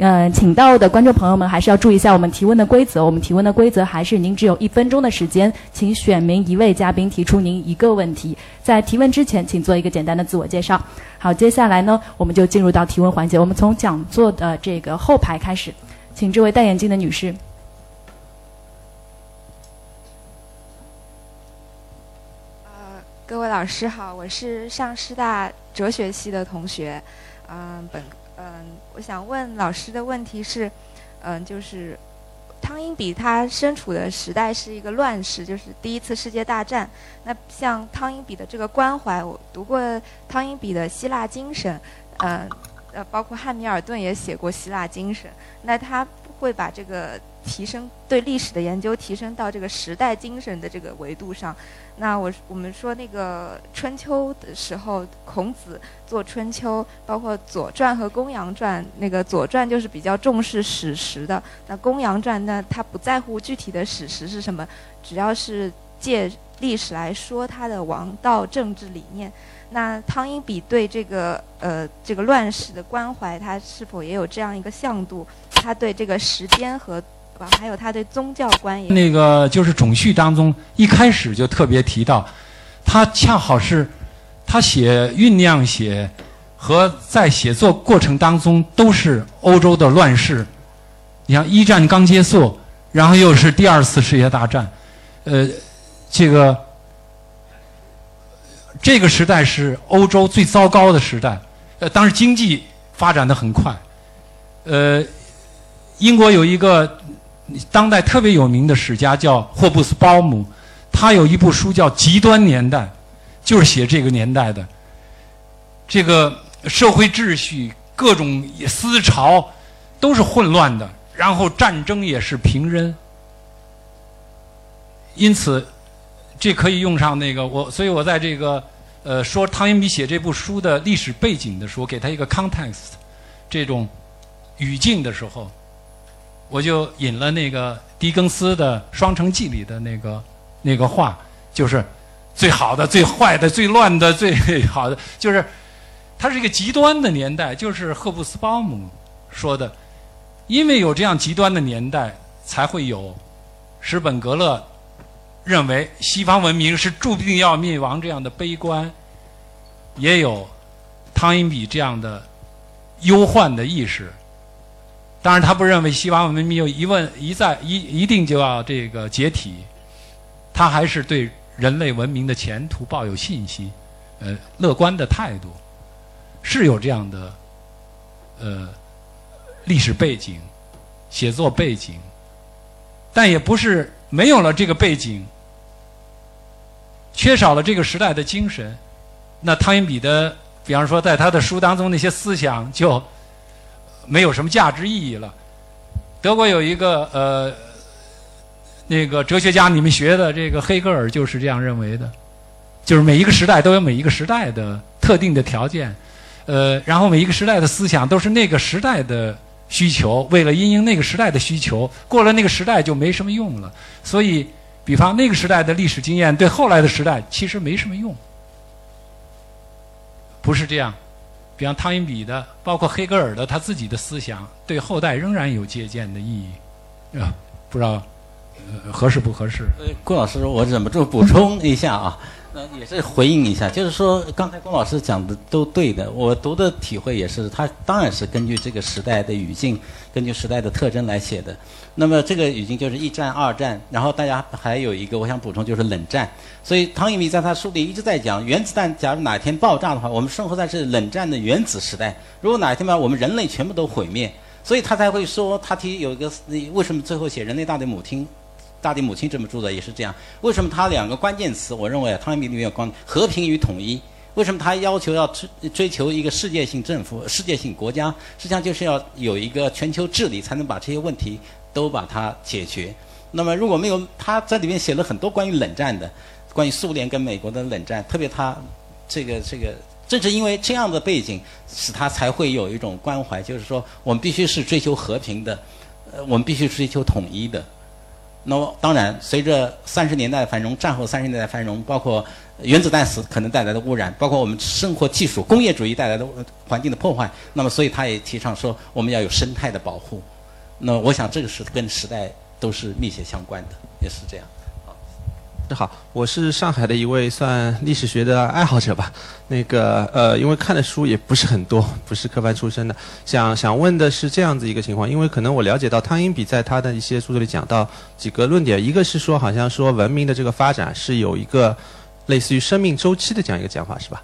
呃，请到的观众朋友们还是要注意一下我们提问的规则。我们提问的规则还是您只有一分钟的时间，请选明一位嘉宾提出您一个问题。在提问之前，请做一个简单的自我介绍。好，接下来呢，我们就进入到提问环节。我们从讲座的这个后排开始，请这位戴眼镜的女士。呃，各位老师好，我是上师大哲学系的同学，嗯，本。嗯，想问老师的问题是，嗯，就是汤因比他身处的时代是一个乱世，就是第一次世界大战。那像汤因比的这个关怀，我读过汤因比的希腊精神，嗯，呃，包括汉密尔顿也写过希腊精神。那他会把这个。提升对历史的研究，提升到这个时代精神的这个维度上。那我我们说那个春秋的时候，孔子做春秋，包括《左传》和《公羊传》。那个《左传》就是比较重视史实的，那《公羊传》呢，他不在乎具体的史实是什么，只要是借历史来说他的王道政治理念。那汤因比对这个呃这个乱世的关怀，他是否也有这样一个向度？他对这个时间和还有他对宗教观也那个就是种序当中一开始就特别提到，他恰好是他写酝酿写和在写作过程当中都是欧洲的乱世。你像一战刚结束，然后又是第二次世界大战，呃，这个这个时代是欧洲最糟糕的时代。呃，当时经济发展的很快，呃，英国有一个。当代特别有名的史家叫霍布斯鲍姆，他有一部书叫《极端年代》，就是写这个年代的。这个社会秩序、各种思潮都是混乱的，然后战争也是平扔。因此，这可以用上那个我，所以我在这个呃说汤因比写这部书的历史背景的时候，给他一个 context，这种语境的时候。我就引了那个狄更斯的《双城记》里的那个那个话，就是最好的、最坏的、最乱的、最好的，就是它是一个极端的年代。就是赫布斯鲍姆说的，因为有这样极端的年代，才会有史本格勒认为西方文明是注定要灭亡这样的悲观，也有汤因比这样的忧患的意识。当然，他不认为西方文明有一问一再一一定就要这个解体，他还是对人类文明的前途抱有信心，呃，乐观的态度，是有这样的呃历史背景、写作背景，但也不是没有了这个背景，缺少了这个时代的精神，那汤因比的，比方说在他的书当中那些思想就。没有什么价值意义了。德国有一个呃，那个哲学家，你们学的这个黑格尔就是这样认为的，就是每一个时代都有每一个时代的特定的条件，呃，然后每一个时代的思想都是那个时代的需求，为了因应那个时代的需求，过了那个时代就没什么用了。所以，比方那个时代的历史经验对后来的时代其实没什么用，不是这样。比方汤因比的，包括黑格尔的，他自己的思想对后代仍然有借鉴的意义，啊，不知道合适不合适？呃，郭老师，我忍不住补充一下啊，那也是回应一下，就是说刚才郭老师讲的都对的，我读的体会也是，他当然是根据这个时代的语境，根据时代的特征来写的。那么这个语境就是一战、二战，然后大家还有一个我想补充就是冷战。所以汤因比在他书里一直在讲，原子弹假如哪天爆炸的话，我们生活在是冷战的原子时代。如果哪一天吧，我们人类全部都毁灭，所以他才会说，他提有一个为什么最后写《人类大地母亲》，大地母亲这么著的也是这样。为什么他两个关键词，我认为汤因比里面有关和平与统一。为什么他要求要追追求一个世界性政府、世界性国家？实际上就是要有一个全球治理，才能把这些问题。都把它解决。那么如果没有他在里面写了很多关于冷战的，关于苏联跟美国的冷战，特别他这个这个，正是因为这样的背景，使他才会有一种关怀，就是说我们必须是追求和平的，呃，我们必须追求统一的。那么当然，随着三十年代的繁荣，战后三十年代的繁荣，包括原子弹死可能带来的污染，包括我们生活技术、工业主义带来的环境的破坏。那么，所以他也提倡说，我们要有生态的保护。那我想，这个是跟时代都是密切相关的，也是这样。好，我是上海的一位算历史学的爱好者吧。那个呃，因为看的书也不是很多，不是科班出身的。想想问的是这样子一个情况，因为可能我了解到汤因比在他的一些著作里讲到几个论点，一个是说好像说文明的这个发展是有一个类似于生命周期的这样一个讲法，是吧？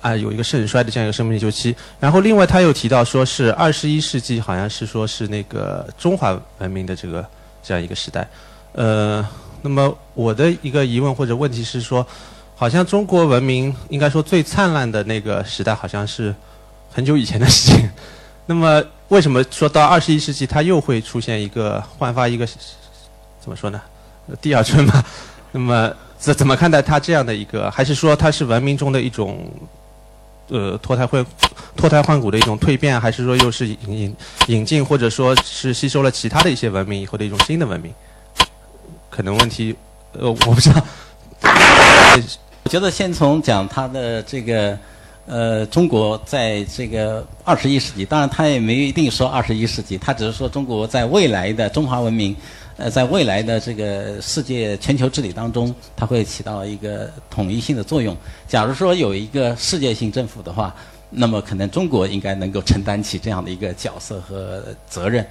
啊，有一个盛衰的这样一个生命周期。然后另外他又提到说是二十一世纪好像是说是那个中华文明的这个这样一个时代，呃。那么我的一个疑问或者问题是说，好像中国文明应该说最灿烂的那个时代，好像是很久以前的事情。那么为什么说到二十一世纪，它又会出现一个焕发一个怎么说呢？第二春嘛？那么怎怎么看待它这样的一个？还是说它是文明中的一种呃脱胎换脱胎换骨的一种蜕变？还是说又是引引引进或者说是吸收了其他的一些文明以后的一种新的文明？可能问题，呃，我不知道。我觉得先从讲他的这个，呃，中国在这个二十一世纪，当然他也没一定说二十一世纪，他只是说中国在未来的中华文明，呃，在未来的这个世界全球治理当中，它会起到一个统一性的作用。假如说有一个世界性政府的话，那么可能中国应该能够承担起这样的一个角色和责任。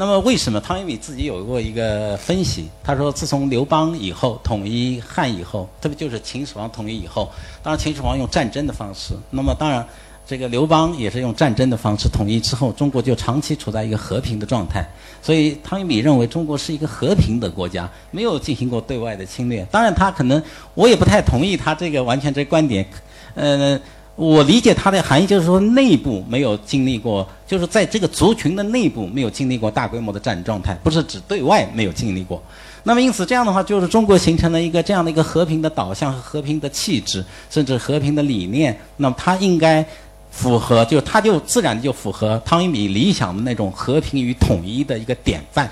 那么，为什么汤因比自己有过一个分析？他说，自从刘邦以后统一汉以后，特别就是秦始皇统一以后，当然秦始皇用战争的方式，那么当然这个刘邦也是用战争的方式统一之后，中国就长期处在一个和平的状态。所以汤因比认为中国是一个和平的国家，没有进行过对外的侵略。当然，他可能我也不太同意他这个完全这观点，呃。我理解它的含义就是说，内部没有经历过，就是在这个族群的内部没有经历过大规模的战争状态，不是指对外没有经历过。那么因此这样的话，就是中国形成了一个这样的一个和平的导向和和平的气质，甚至和平的理念。那么它应该符合，就它就自然就符合汤因比理想的那种和平与统一的一个典范。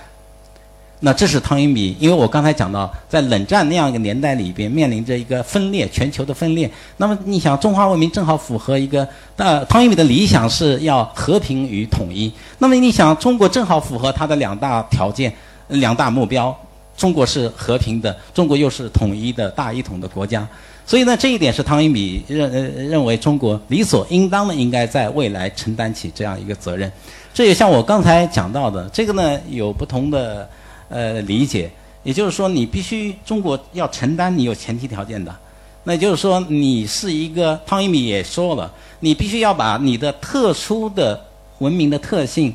那这是汤因比，因为我刚才讲到，在冷战那样一个年代里边，面临着一个分裂，全球的分裂。那么你想，中华文明正好符合一个，呃，汤因比的理想是要和平与统一。那么你想，中国正好符合他的两大条件、两大目标。中国是和平的，中国又是统一的大一统的国家。所以呢，这一点是汤因比认认为中国理所应当的应该在未来承担起这样一个责任。这也像我刚才讲到的，这个呢有不同的。呃，理解，也就是说，你必须中国要承担你有前提条件的，那也就是说，你是一个汤一米也说了，你必须要把你的特殊的文明的特性，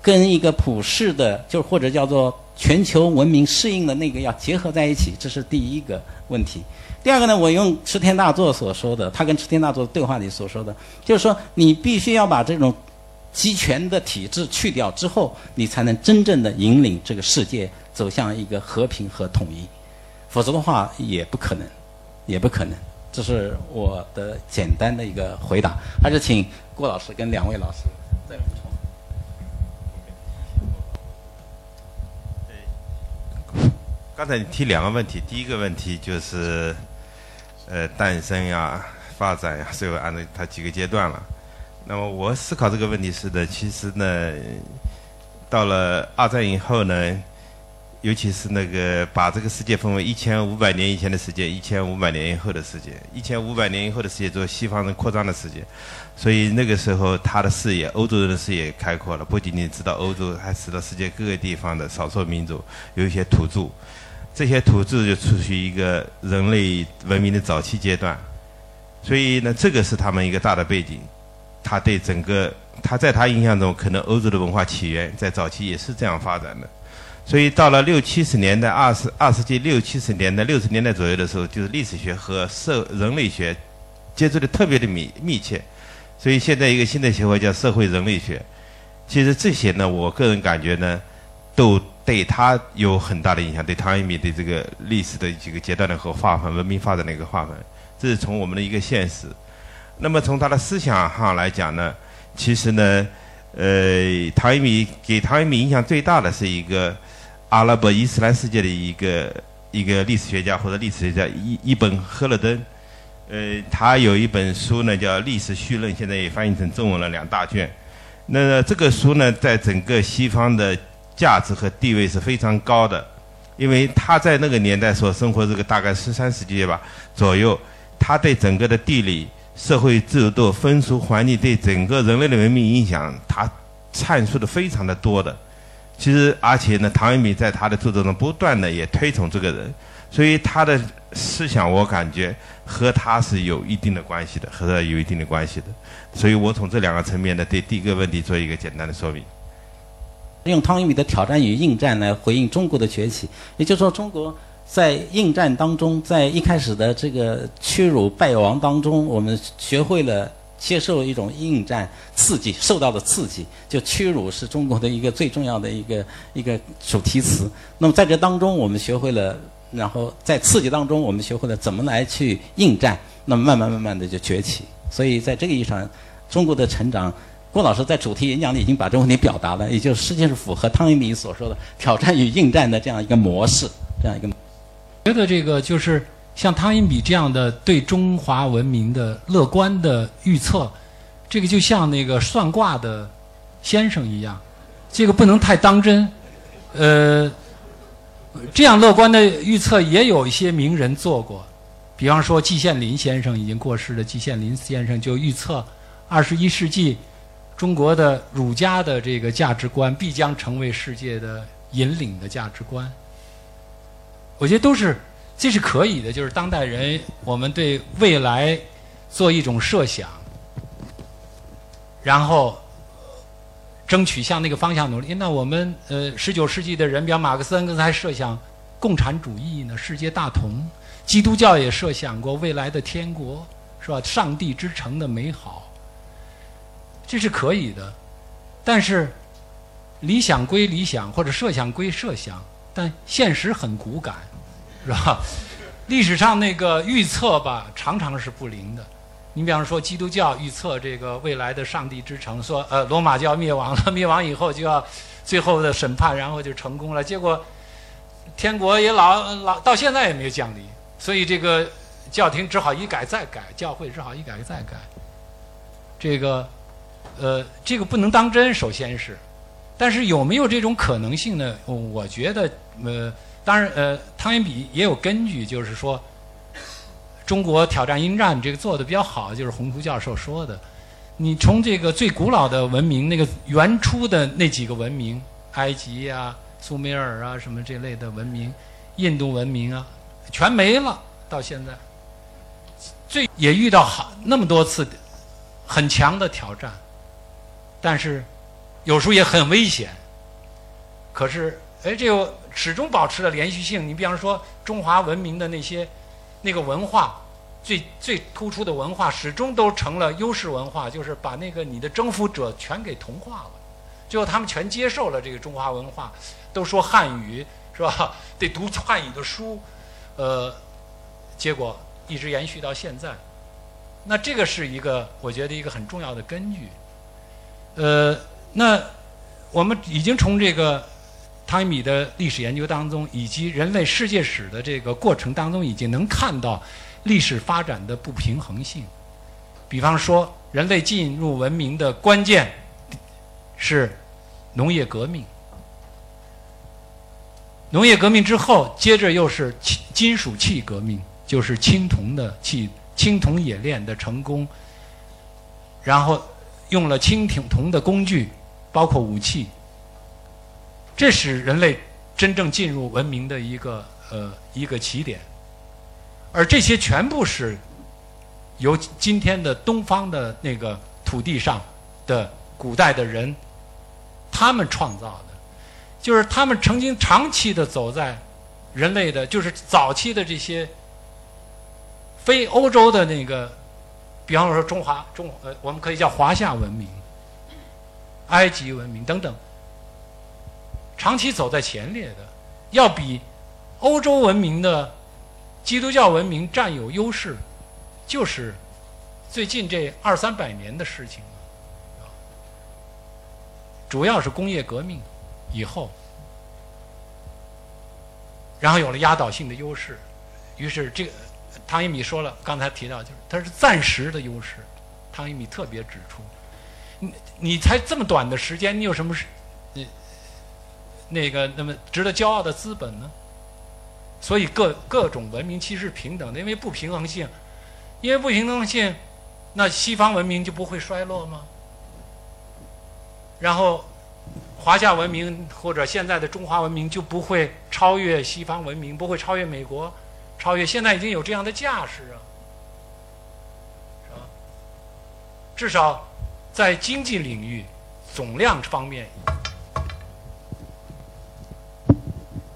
跟一个普世的，就或者叫做全球文明适应的那个要结合在一起，这是第一个问题。第二个呢，我用池田大作所说的，他跟池田大作对话里所说的，就是说，你必须要把这种。集权的体制去掉之后，你才能真正的引领这个世界走向一个和平和统一，否则的话也不可能，也不可能。这是我的简单的一个回答，还是请郭老师跟两位老师再补充。刚才你提两个问题，第一个问题就是，呃，诞生呀、发展呀，最后按照它几个阶段了。那么我思考这个问题是的，其实呢，到了二战以后呢，尤其是那个把这个世界分为一千五百年以前的世界，一千五百年以后的世界，一千五百年以后的世界做西方人扩张的世界，所以那个时候他的视野，欧洲人的视野开阔了，不仅仅知道欧洲，还知道世界各个地方的少数民族，有一些土著，这些土著就处于一个人类文明的早期阶段，所以呢，这个是他们一个大的背景。他对整个，他在他印象中，可能欧洲的文化起源在早期也是这样发展的，所以到了六七十年代，二十二世纪六七十年代、六十年代左右的时候，就是历史学和社人类学接触的特别的密密切，所以现在一个新的协会叫社会人类学。其实这些呢，我个人感觉呢，都对他有很大的影响，对汤一米的这个历史的几个阶段的和划分、文明发展的一个划分，这是从我们的一个现实。那么从他的思想上来讲呢，其实呢，呃，唐一米给唐一米影响最大的是一个阿拉伯伊斯兰世界的一个一个历史学家或者历史学家伊伊本赫勒登，呃，他有一本书呢叫《历史绪论》，现在也翻译成中文了两大卷。那这个书呢，在整个西方的价值和地位是非常高的，因为他在那个年代所生活这个大概十三世纪吧左右，他对整个的地理、社会制度、风俗环境对整个人类的文明影响，他阐述的非常的多的。其实，而且呢，唐寅比在他的著作中不断的也推崇这个人，所以他的思想我感觉和他是有一定的关系的，和他有一定的关系的。所以我从这两个层面呢，对第一个问题做一个简单的说明。用汤因比的挑战与应战来回应中国的崛起，也就是说，中国在应战当中，在一开始的这个屈辱败亡当中，我们学会了接受一种应战刺激，受到的刺激，就屈辱是中国的一个最重要的一个一个主题词。那么在这当中，我们学会了，然后在刺激当中，我们学会了怎么来去应战，那么慢慢慢慢的就崛起。所以在这个意义上，中国的成长。郭老师在主题演讲里已经把这个问题表达了，也就是实际上是符合汤因比所说的挑战与应战的这样一个模式，这样一个。觉得这个就是像汤因比这样的对中华文明的乐观的预测，这个就像那个算卦的先生一样，这个不能太当真。呃，这样乐观的预测也有一些名人做过，比方说季羡林先生已经过世的季羡林先生就预测二十一世纪。中国的儒家的这个价值观必将成为世界的引领的价值观，我觉得都是这是可以的。就是当代人，我们对未来做一种设想，然后争取向那个方向努力。那我们呃，十九世纪的人，比如马克思、恩格斯还设想共产主义呢，世界大同；基督教也设想过未来的天国，是吧？上帝之城的美好。这是可以的，但是理想归理想，或者设想归设想，但现实很骨感，是吧？历史上那个预测吧，常常是不灵的。你比方说，基督教预测这个未来的上帝之城，说呃，罗马就要灭亡了，灭亡以后就要最后的审判，然后就成功了。结果天国也老老到现在也没有降临，所以这个教廷只好一改再改，教会只好一改再改，这个。呃，这个不能当真，首先是，但是有没有这种可能性呢？我觉得，呃，当然，呃，汤因比也有根据，就是说，中国挑战应战这个做的比较好，就是洪图教授说的，你从这个最古老的文明，那个原初的那几个文明，埃及呀、苏美尔啊什么这类的文明，印度文明啊，全没了，到现在，最也遇到好那么多次很强的挑战。但是，有时候也很危险。可是，哎，这个始终保持了连续性。你比方说，中华文明的那些那个文化，最最突出的文化，始终都成了优势文化，就是把那个你的征服者全给同化了。最后，他们全接受了这个中华文化，都说汉语是吧？得读汉语的书，呃，结果一直延续到现在。那这个是一个，我觉得一个很重要的根据。呃，那我们已经从这个汤米的历史研究当中，以及人类世界史的这个过程当中，已经能看到历史发展的不平衡性。比方说，人类进入文明的关键是农业革命，农业革命之后，接着又是金金属器革命，就是青铜的器、青铜冶炼的成功，然后。用了青铜铜的工具，包括武器，这是人类真正进入文明的一个呃一个起点，而这些全部是由今天的东方的那个土地上的古代的人他们创造的，就是他们曾经长期的走在人类的，就是早期的这些非欧洲的那个。比方说，中华中呃，我们可以叫华夏文明、埃及文明等等，长期走在前列的，要比欧洲文明的基督教文明占有优势，就是最近这二三百年的事情主要是工业革命以后，然后有了压倒性的优势，于是这个汤因米说了，刚才提到就是它是暂时的优势，汤一米特别指出，你你才这么短的时间，你有什么是，呃，那个那么值得骄傲的资本呢？所以各各种文明其实是平等的，因为不平衡性，因为不平衡性，那西方文明就不会衰落吗？然后。华夏文明或者现在的中华文明就不会超越西方文明，不会超越美国，超越现在已经有这样的架势啊，是吧？至少在经济领域总量方面。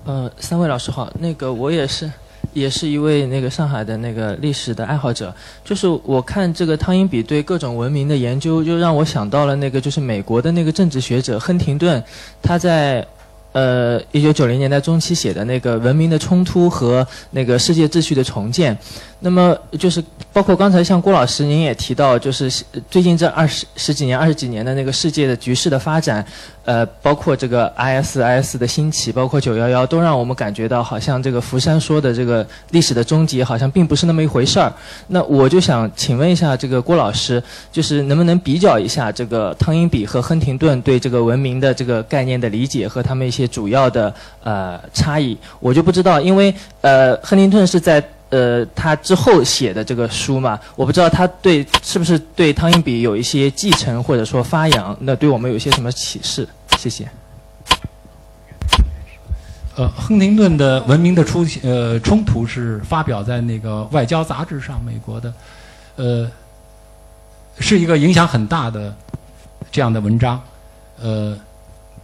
呃，三位老师好，那个我也是。也是一位那个上海的那个历史的爱好者，就是我看这个汤因比对各种文明的研究，就让我想到了那个就是美国的那个政治学者亨廷顿，他在。呃，一九九零年代中期写的那个《文明的冲突和那个世界秩序的重建》，那么就是包括刚才像郭老师您也提到，就是最近这二十十几年、二十几年的那个世界的局势的发展，呃，包括这个 ISIS 的兴起，包括九幺幺，都让我们感觉到好像这个福山说的这个历史的终结好像并不是那么一回事儿。那我就想请问一下这个郭老师，就是能不能比较一下这个汤因比和亨廷顿对这个文明的这个概念的理解和他们一些。主要的呃差异，我就不知道，因为呃，亨廷顿是在呃他之后写的这个书嘛，我不知道他对是不是对汤因比有一些继承或者说发扬，那对我们有一些什么启示？谢谢。呃，亨廷顿的《文明的出呃冲突》是发表在那个外交杂志上，美国的，呃，是一个影响很大的这样的文章，呃。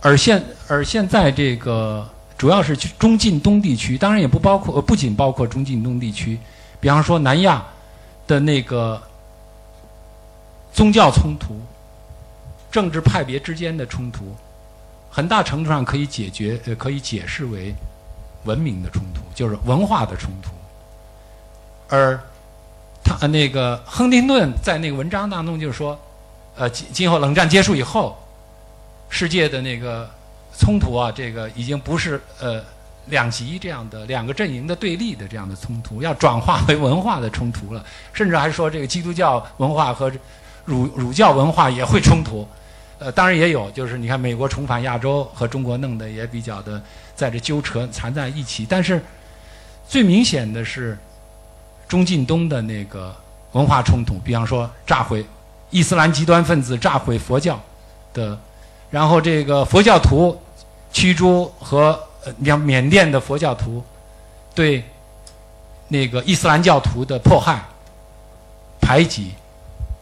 而现而现在这个主要是中近东地区，当然也不包括，不仅包括中近东地区，比方说南亚的那个宗教冲突、政治派别之间的冲突，很大程度上可以解决，呃，可以解释为文明的冲突，就是文化的冲突。而他那个亨廷顿在那个文章当中就说，呃，今今后冷战结束以后。世界的那个冲突啊，这个已经不是呃两极这样的两个阵营的对立的这样的冲突，要转化为文化的冲突了。甚至还说这个基督教文化和儒儒教文化也会冲突。呃，当然也有，就是你看美国重返亚洲和中国弄得也比较的在这纠缠缠在一起。但是最明显的是中近东的那个文化冲突，比方说炸毁伊斯兰极端分子炸毁佛教的。然后这个佛教徒驱逐和你像缅甸的佛教徒对那个伊斯兰教徒的迫害、排挤，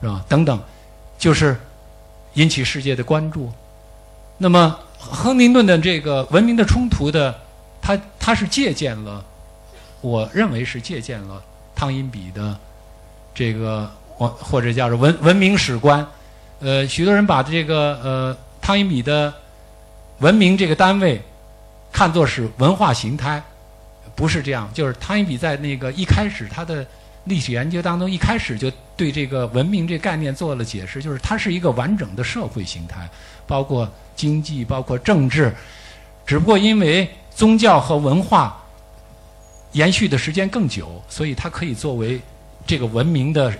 是吧？等等，就是引起世界的关注。那么亨廷顿的这个文明的冲突的，他他是借鉴了，我认为是借鉴了汤因比的这个或或者叫做文文明史观。呃，许多人把这个呃。汤因比的文明这个单位看作是文化形态，不是这样。就是汤因比在那个一开始他的历史研究当中，一开始就对这个文明这概念做了解释，就是它是一个完整的社会形态，包括经济，包括政治。只不过因为宗教和文化延续的时间更久，所以它可以作为这个文明的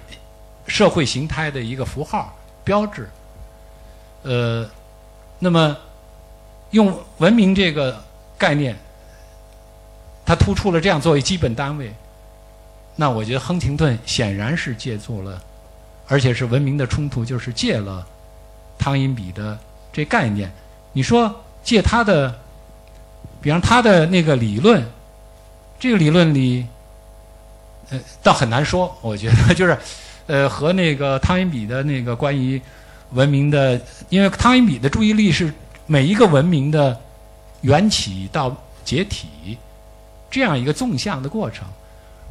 社会形态的一个符号标志。呃。那么，用文明这个概念，它突出了这样作为基本单位。那我觉得亨廷顿显然是借助了，而且是文明的冲突，就是借了汤因比的这概念。你说借他的，比方他的那个理论，这个理论里，呃，倒很难说。我觉得就是，呃，和那个汤因比的那个关于。文明的，因为汤因比的注意力是每一个文明的缘起到解体这样一个纵向的过程，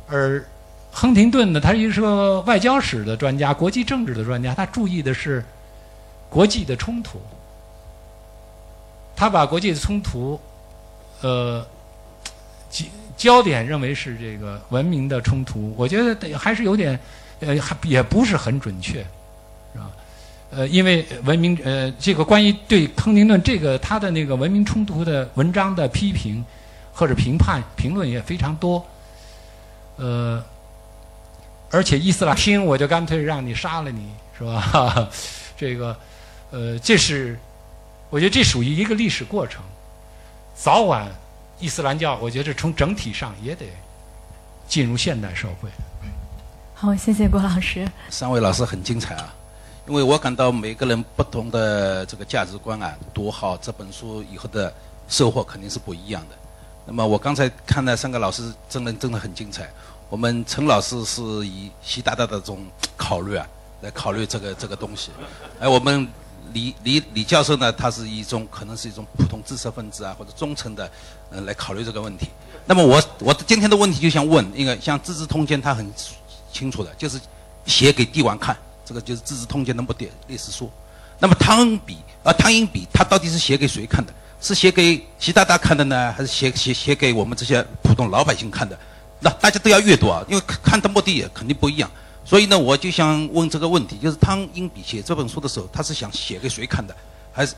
而亨廷顿呢，他是一个外交史的专家、国际政治的专家，他注意的是国际的冲突，他把国际的冲突，呃，焦焦点认为是这个文明的冲突，我觉得还是有点，呃，还也不是很准确。呃，因为文明，呃，这个关于对亨廷顿这个他的那个文明冲突的文章的批评，或者评判评论也非常多。呃，而且伊斯兰听我就干脆让你杀了你，是吧？这个，呃，这是我觉得这属于一个历史过程，早晚伊斯兰教，我觉得从整体上也得进入现代社会。好，谢谢郭老师。三位老师很精彩啊，因为我感到每个人不同的这个价值观啊，读好这本书以后的收获肯定是不一样的。那么我刚才看了三个老师，真的真的很精彩。我们陈老师是以习大大的这种考虑啊，来考虑这个这个东西，而我们李李李教授呢，他是一种可能是一种普通知识分子啊或者中层的，嗯，来考虑这个问题。那么我我今天的问题就想问，因为像《资治通鉴》，他很。清楚的，就是写给帝王看，这个就是《资治通鉴》那部历历史书。那么汤恩比啊，汤因比他到底是写给谁看的？是写给习大大看的呢，还是写写写给我们这些普通老百姓看的？那大家都要阅读啊，因为看的目的也肯定不一样。所以呢，我就想问这个问题：就是汤因比写这本书的时候，他是想写给谁看的？还是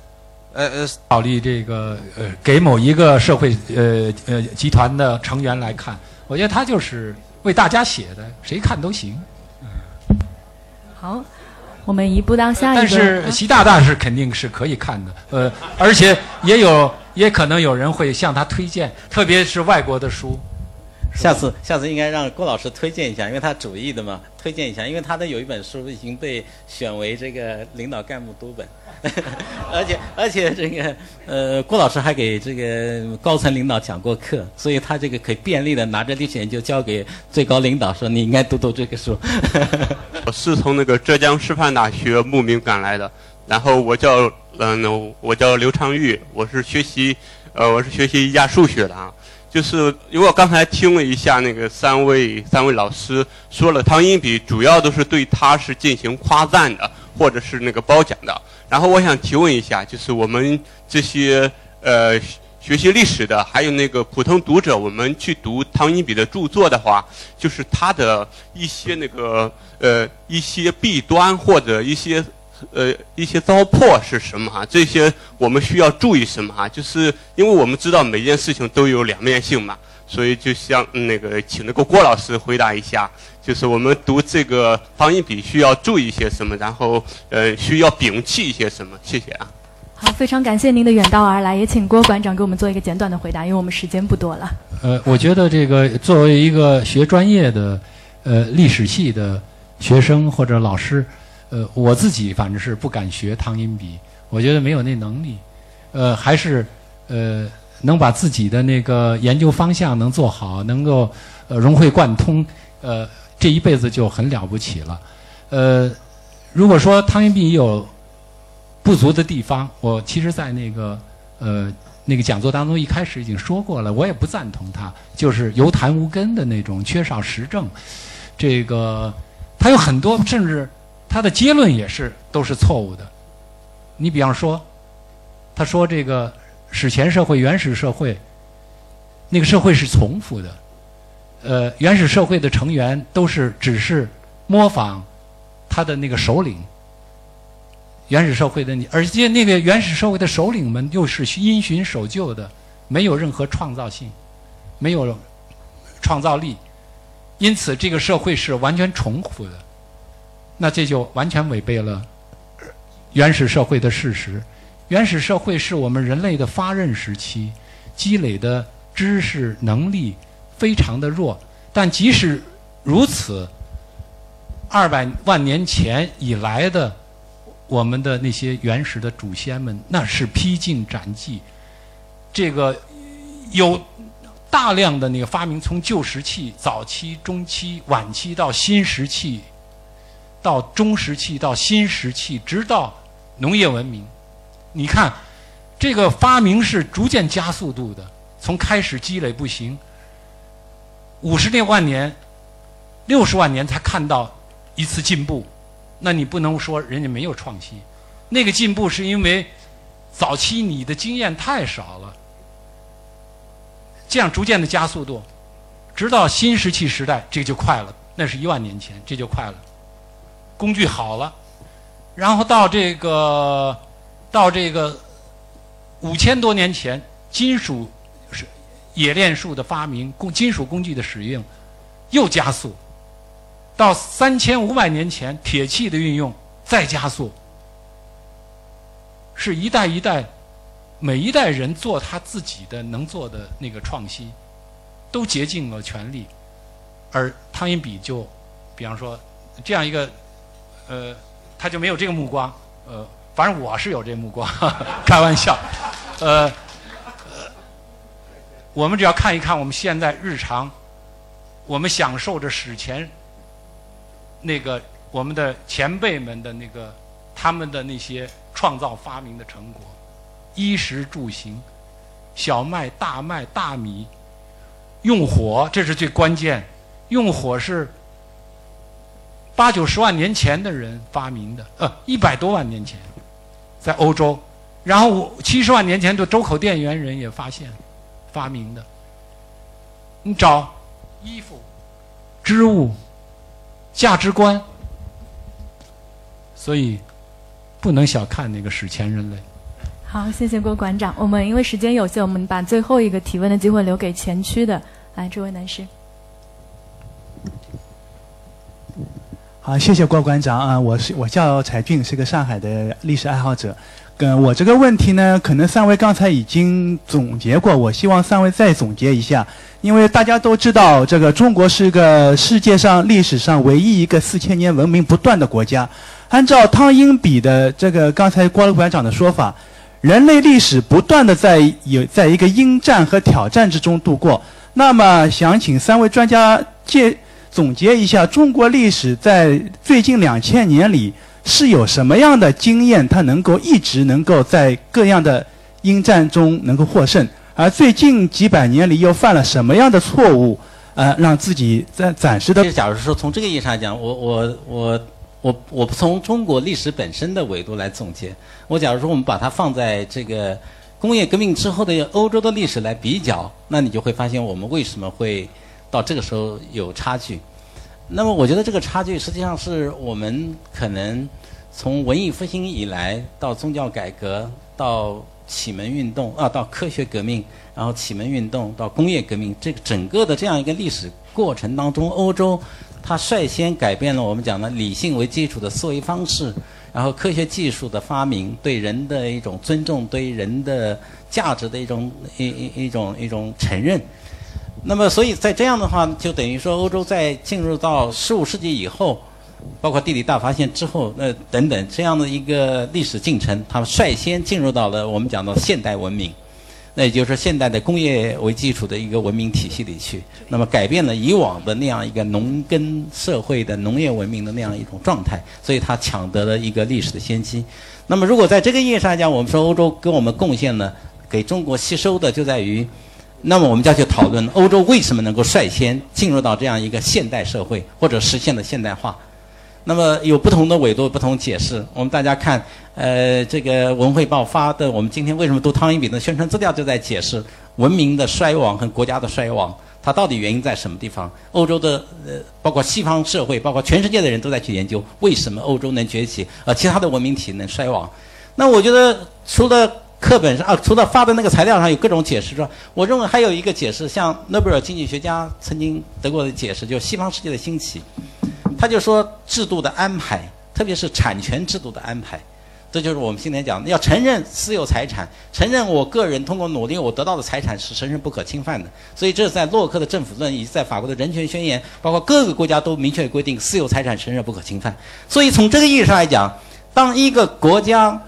呃呃考虑这个呃给某一个社会呃呃集团的成员来看？我觉得他就是。为大家写的，谁看都行。好，我们移步到下一个。但是习大大是肯定是可以看的，呃，而且也有，也可能有人会向他推荐，特别是外国的书。下次，下次应该让郭老师推荐一下，因为他主义的嘛，推荐一下，因为他的有一本书已经被选为这个领导干部读本，而且而且这个呃，郭老师还给这个高层领导讲过课，所以他这个可以便利的拿着历史研究交给最高领导，说你应该读读这个书。我是从那个浙江师范大学慕名赶来的，然后我叫嗯，我叫刘昌玉，我是学习呃，我是学习亚数学的啊。就是因为我刚才听了一下那个三位三位老师说了，汤因比主要都是对他是进行夸赞的，或者是那个褒奖的。然后我想提问一下，就是我们这些呃学习历史的，还有那个普通读者，我们去读汤因比的著作的话，就是他的一些那个呃一些弊端或者一些。呃，一些糟粕是什么哈？这些我们需要注意什么哈？就是因为我们知道每件事情都有两面性嘛，所以就像那个请那个郭老师回答一下，就是我们读这个方音笔需要注意些什么，然后呃需要摒弃一些什么？谢谢啊。好，非常感谢您的远道而来，也请郭馆长给我们做一个简短的回答，因为我们时间不多了。呃，我觉得这个作为一个学专业的呃历史系的学生或者老师。呃，我自己反正是不敢学汤因比，我觉得没有那能力。呃，还是呃能把自己的那个研究方向能做好，能够融会贯通，呃，这一辈子就很了不起了。呃，如果说汤因比有不足的地方，我其实在那个呃那个讲座当中一开始已经说过了，我也不赞同他，就是有谈无根的那种，缺少实证。这个他有很多甚至。他的结论也是都是错误的。你比方说，他说这个史前社会、原始社会，那个社会是重复的。呃，原始社会的成员都是只是模仿他的那个首领。原始社会的你，而且那个原始社会的首领们又是因循守旧的，没有任何创造性，没有创造力，因此这个社会是完全重复的。那这就完全违背了原始社会的事实。原始社会是我们人类的发轫时期，积累的知识能力非常的弱。但即使如此，二百万年前以来的我们的那些原始的祖先们，那是披荆斩棘。这个有大量的那个发明，从旧石器早期、中期、晚期到新石器。到中石器，到新石器，直到农业文明，你看，这个发明是逐渐加速度的。从开始积累不行，五十六万年、六十万年才看到一次进步，那你不能说人家没有创新。那个进步是因为早期你的经验太少了，这样逐渐的加速度，直到新石器时代，这就快了。那是一万年前，这就快了。工具好了，然后到这个，到这个五千多年前，金属是冶炼术的发明、工金属工具的使用又加速，到三千五百年前铁器的运用再加速，是一代一代每一代人做他自己的能做的那个创新，都竭尽了全力，而汤因比就，比方说这样一个，呃，他就没有这个目光，呃，反正我是有这目光，开玩笑，呃。我们只要看一看我们现在日常，我们享受着史前那个我们的前辈们的那个他们的那些创造发明的成果，衣食住行，小麦、大麦、大米，用火这是最关键，用火是八九十万年前的人发明的，呃，一百多万年前，在欧洲，然后七十万年前的周口店猿人也发现。发明的，你找衣服、织物、价值观，所以不能小看那个史前人类。好，谢谢郭馆长。我们因为时间有限，我们把最后一个提问的机会留给前区的。来，这位男士。好，谢谢郭馆长啊，我是我叫柴俊，是个上海的历史爱好者。嗯，我这个问题呢，可能三位刚才已经总结过，我希望三位再总结一下。因为大家都知道，这个中国是个世界上历史上唯一一个四千年文明不断的国家。按照汤因比的这个刚才郭馆长的说法，人类历史不断的在有在一个应战和挑战之中度过。那么，想请三位专家介总结一下中国历史在最近两千年里。是有什么样的经验，它能够一直能够在各样的应战中能够获胜，而最近几百年里又犯了什么样的错误，呃，让自己在暂时的。假如说从这个意义上讲，我我我我我不从中国历史本身的维度来总结，我假如说我们把它放在这个工业革命之后的欧洲的历史来比较，那你就会发现我们为什么会到这个时候有差距。那么，我觉得这个差距实际上是我们可能从文艺复兴以来到宗教改革，到启蒙运动啊，到科学革命，然后启蒙运动到工业革命，这个整个的这样一个历史过程当中，欧洲它率先改变了我们讲的理性为基础的思维方式，然后科学技术的发明，对人的一种尊重，对人的价值的一种一一一种一种承认。那么，所以在这样的话，就等于说，欧洲在进入到十五世纪以后，包括地理大发现之后，那等等这样的一个历史进程，他们率先进入到了我们讲到现代文明，那也就是现代的工业为基础的一个文明体系里去。那么，改变了以往的那样一个农耕社会的农业文明的那样一种状态，所以它抢得了一个历史的先机。那么，如果在这个意义上讲，我们说欧洲给我们贡献呢，给中国吸收的就在于。那么我们就要去讨论欧洲为什么能够率先进入到这样一个现代社会，或者实现了现代化。那么有不同的纬度、不同解释。我们大家看，呃，这个文汇报发的，我们今天为什么读汤因比的宣传资料，就在解释文明的衰亡和国家的衰亡，它到底原因在什么地方？欧洲的呃，包括西方社会，包括全世界的人都在去研究为什么欧洲能崛起，而其他的文明体能衰亡。那我觉得除了课本上啊，除了发的那个材料上有各种解释之外，我认为还有一个解释，像诺贝尔经济学家曾经得过的解释，就是西方世界的兴起。他就说制度的安排，特别是产权制度的安排，这就是我们今天讲的，要承认私有财产，承认我个人通过努力我得到的财产是神圣不可侵犯的。所以这是在洛克的政府论以及在法国的人权宣言，包括各个国家都明确规定私有财产神圣不可侵犯。所以从这个意义上来讲，当一个国家。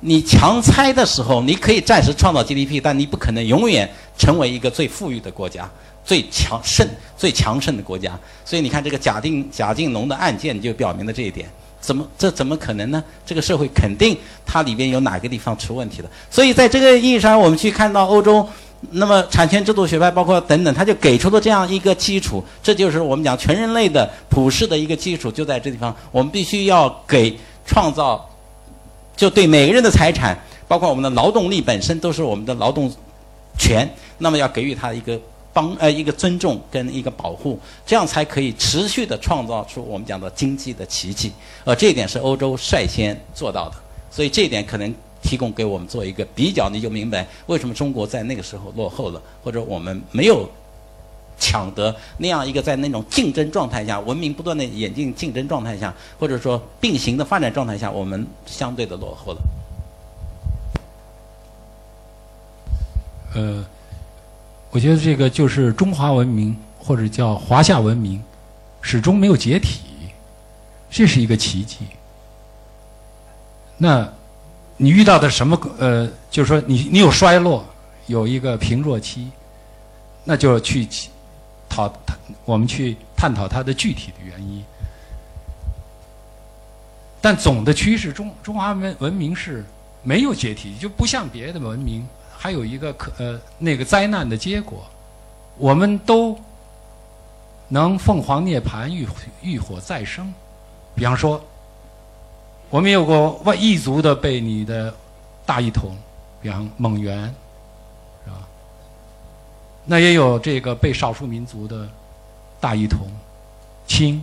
你强拆的时候，你可以暂时创造 GDP，但你不可能永远成为一个最富裕的国家、最强盛、最强盛的国家。所以你看，这个贾定贾定农的案件就表明了这一点。怎么这怎么可能呢？这个社会肯定它里边有哪个地方出问题了。所以在这个意义上，我们去看到欧洲，那么产权制度学派包括等等，他就给出了这样一个基础。这就是我们讲全人类的普世的一个基础，就在这地方，我们必须要给创造。就对每个人的财产，包括我们的劳动力本身，都是我们的劳动权。那么要给予他一个帮呃一个尊重跟一个保护，这样才可以持续的创造出我们讲的经济的奇迹。呃，这一点是欧洲率先做到的，所以这一点可能提供给我们做一个比较，你就明白为什么中国在那个时候落后了，或者我们没有抢得那样一个在那种竞争状态下，文明不断的演进竞争状态下，或者说并行的发展状态下，我们相对的落后了。呃，我觉得这个就是中华文明或者叫华夏文明，始终没有解体，这是一个奇迹。那，你遇到的什么呃，就是说你你有衰落，有一个平弱期，那就去讨我们去探讨它的具体的原因。但总的趋势，中中华文文明是没有解体，就不像别的文明。还有一个可呃那个灾难的结果，我们都能凤凰涅槃，浴浴火再生。比方说，我们有过外异族的被你的大一统，比方蒙元，那也有这个被少数民族的大一统，清，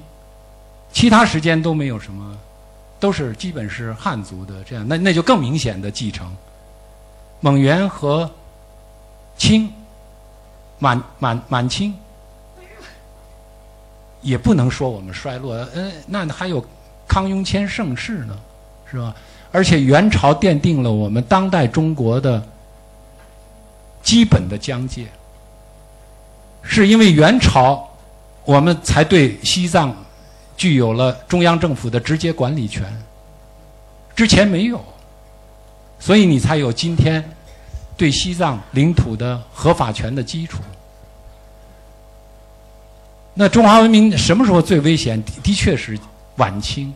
其他时间都没有什么，都是基本是汉族的这样，那那就更明显的继承。蒙元和清满满满清也不能说我们衰落，呃，那还有康雍乾盛世呢，是吧？而且元朝奠定了我们当代中国的基本的疆界，是因为元朝我们才对西藏具有了中央政府的直接管理权，之前没有。所以你才有今天对西藏领土的合法权的基础。那中华文明什么时候最危险？的确是晚清。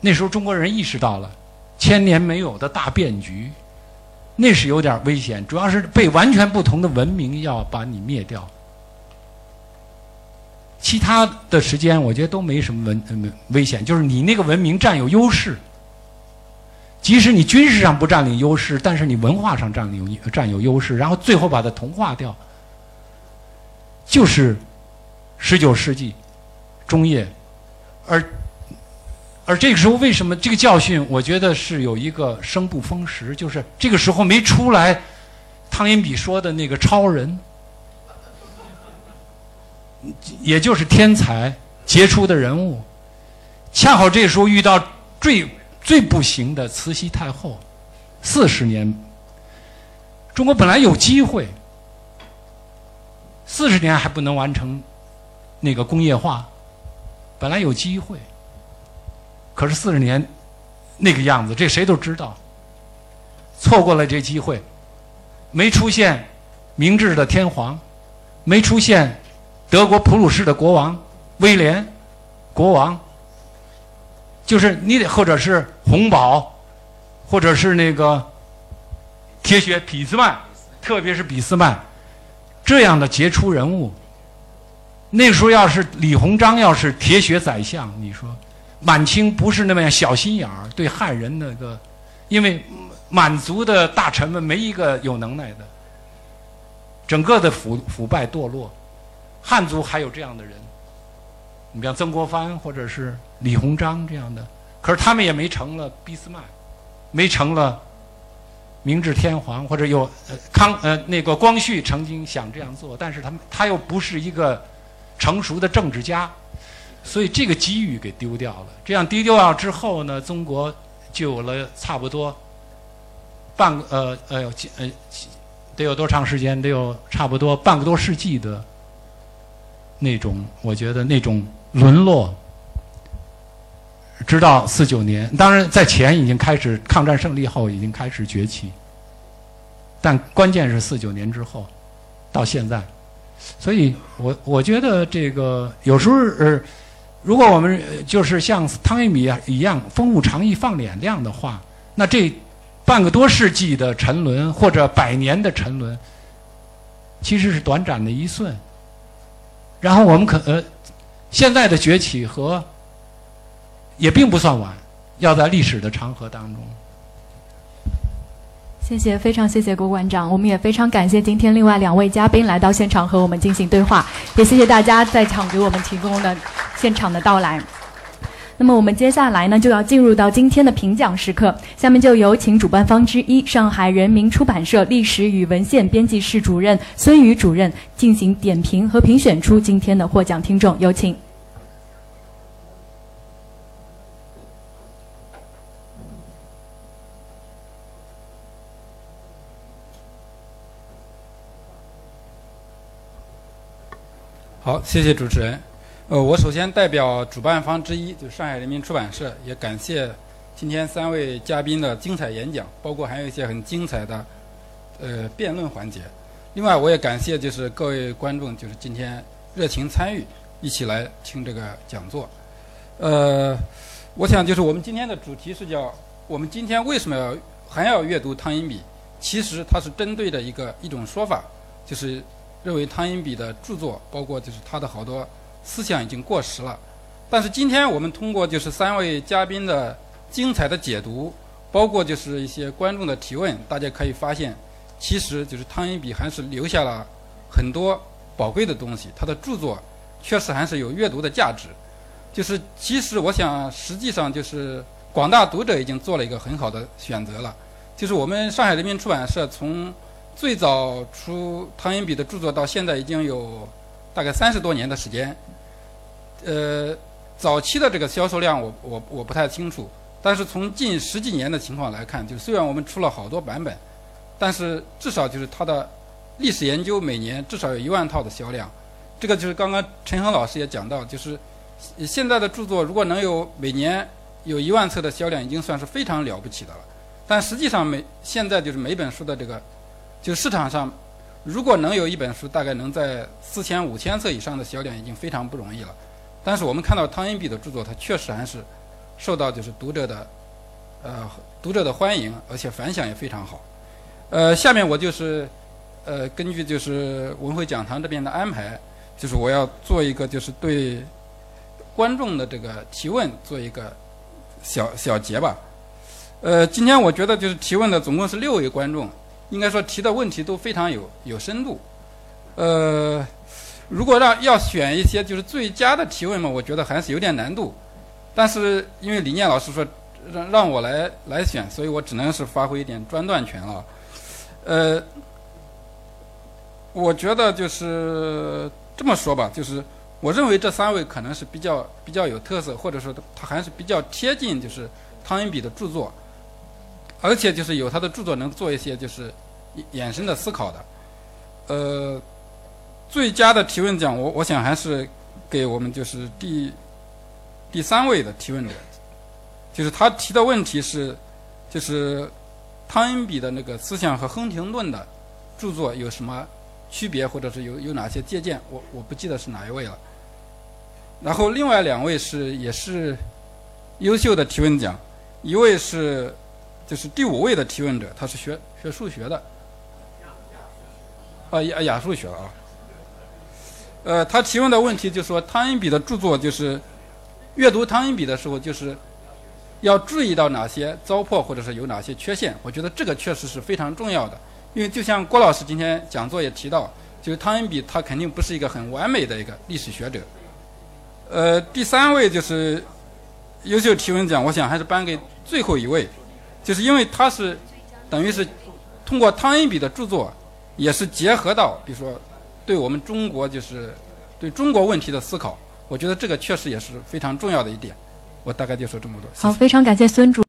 那时候中国人意识到了千年没有的大变局，那是有点危险。主要是被完全不同的文明要把你灭掉。其他的时间，我觉得都没什么文危险，就是你那个文明占有优势。即使你军事上不占领优势，但是你文化上占领占有优势，然后最后把它同化掉，就是十九世纪中叶，而而这个时候为什么这个教训，我觉得是有一个生不逢时，就是这个时候没出来汤因比说的那个超人，也就是天才杰出的人物，恰好这时候遇到最。最不行的慈禧太后，四十年，中国本来有机会，四十年还不能完成那个工业化，本来有机会，可是四十年那个样子，这谁都知道，错过了这机会，没出现明治的天皇，没出现德国普鲁士的国王威廉国王。就是你得，或者是洪堡，或者是那个铁血俾斯麦，特别是俾斯麦这样的杰出人物。那时候要是李鸿章要是铁血宰相，你说满清不是那么样小心眼儿，对汉人那个，因为满族的大臣们没一个有能耐的，整个的腐腐败堕落，汉族还有这样的人。你像曾国藩或者是李鸿章这样的，可是他们也没成了俾斯麦，没成了明治天皇，或者有康呃那个光绪曾经想这样做，但是他们他又不是一个成熟的政治家，所以这个机遇给丢掉了。这样丢掉之后呢，中国就有了差不多半个呃呃呃得有多长时间？得有差不多半个多世纪的那种，我觉得那种。沦落，直到四九年，当然在前已经开始抗战胜利后已经开始崛起，但关键是四九年之后，到现在，所以我我觉得这个有时候呃，如果我们就是像汤一米一样风物长宜放脸量的话，那这半个多世纪的沉沦或者百年的沉沦，其实是短暂的一瞬，然后我们可呃。现在的崛起和也并不算晚，要在历史的长河当中。谢谢，非常谢谢郭馆长，我们也非常感谢今天另外两位嘉宾来到现场和我们进行对话，也谢谢大家在场给我们提供的现场的到来。那么我们接下来呢，就要进入到今天的评奖时刻。下面就有请主办方之一上海人民出版社历史与文献编辑室主任孙宇主任进行点评和评选出今天的获奖听众，有请。好，谢谢主持人。呃，我首先代表主办方之一，就是上海人民出版社，也感谢今天三位嘉宾的精彩演讲，包括还有一些很精彩的呃辩论环节。另外，我也感谢就是各位观众，就是今天热情参与，一起来听这个讲座。呃，我想就是我们今天的主题是叫我们今天为什么要还要阅读汤因比？其实它是针对的一个一种说法，就是认为汤因比的著作，包括就是他的好多思想已经过时了。但是今天我们通过就是三位嘉宾的精彩的解读，包括就是一些观众的提问，大家可以发现，其实就是汤因比还是留下了很多宝贵的东西。他的著作确实还是有阅读的价值。就是其实我想，实际上就是广大读者已经做了一个很好的选择了。就是我们上海人民出版社从最早出唐寅笔的著作到现在已经有大概三十多年的时间。呃，早期的这个销售量我我我不太清楚，但是从近十几年的情况来看，就虽然我们出了好多版本，但是至少就是它的历史研究每年至少有一万套的销量。这个就是刚刚陈恒老师也讲到，就是现在的著作如果能有每年有一万册的销量，已经算是非常了不起的了。但实际上每现在就是每本书的这个，就市场上，如果能有一本书大概能在四千五千册以上的销量，已经非常不容易了。但是我们看到汤因比的著作，它确实还是受到就是读者的，呃读者的欢迎，而且反响也非常好。呃，下面我就是呃根据就是文汇讲堂这边的安排，就是我要做一个就是对观众的这个提问做一个小小结吧。呃，今天我觉得就是提问的总共是六位观众，应该说提的问题都非常有有深度。呃，如果让要选一些就是最佳的提问嘛，我觉得还是有点难度。但是因为李念老师说让让我来来选，所以我只能是发挥一点专断权了。呃，我觉得就是这么说吧，就是我认为这三位可能是比较比较有特色，或者说他还是比较贴近就是汤因比的著作。而且就是有他的著作能做一些就是衍生的思考的，呃，最佳的提问奖我我想还是给我们就是第第三位的提问者，就是他提的问题是就是汤因比的那个思想和亨廷顿的著作有什么区别，或者是有有哪些借鉴，我我不记得是哪一位了。然后另外两位是也是优秀的提问奖，一位是。就是第五位的提问者，他是学学数学的，啊亚亚数学啊，呃，他提问的问题就是说，汤因比的著作就是阅读汤因比的时候，就是要注意到哪些糟粕或者是有哪些缺陷？我觉得这个确实是非常重要的，因为就像郭老师今天讲座也提到，就是汤因比他肯定不是一个很完美的一个历史学者。呃，第三位就是优秀提问奖，我想还是颁给最后一位。就是因为他是等于是通过汤因比的著作，也是结合到比如说对我们中国就是对中国问题的思考，我觉得这个确实也是非常重要的一点。我大概就说这么多。好，非常感谢孙主。